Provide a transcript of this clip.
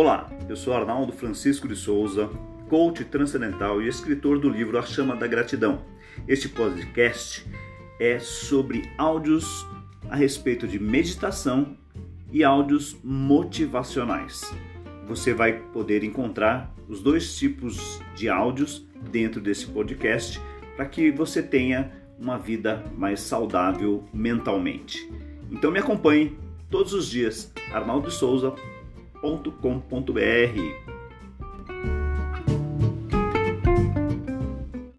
Olá, eu sou Arnaldo Francisco de Souza, coach transcendental e escritor do livro A Chama da Gratidão. Este podcast é sobre áudios a respeito de meditação e áudios motivacionais. Você vai poder encontrar os dois tipos de áudios dentro desse podcast para que você tenha uma vida mais saudável mentalmente. Então me acompanhe todos os dias, arnaldosouza.com.br.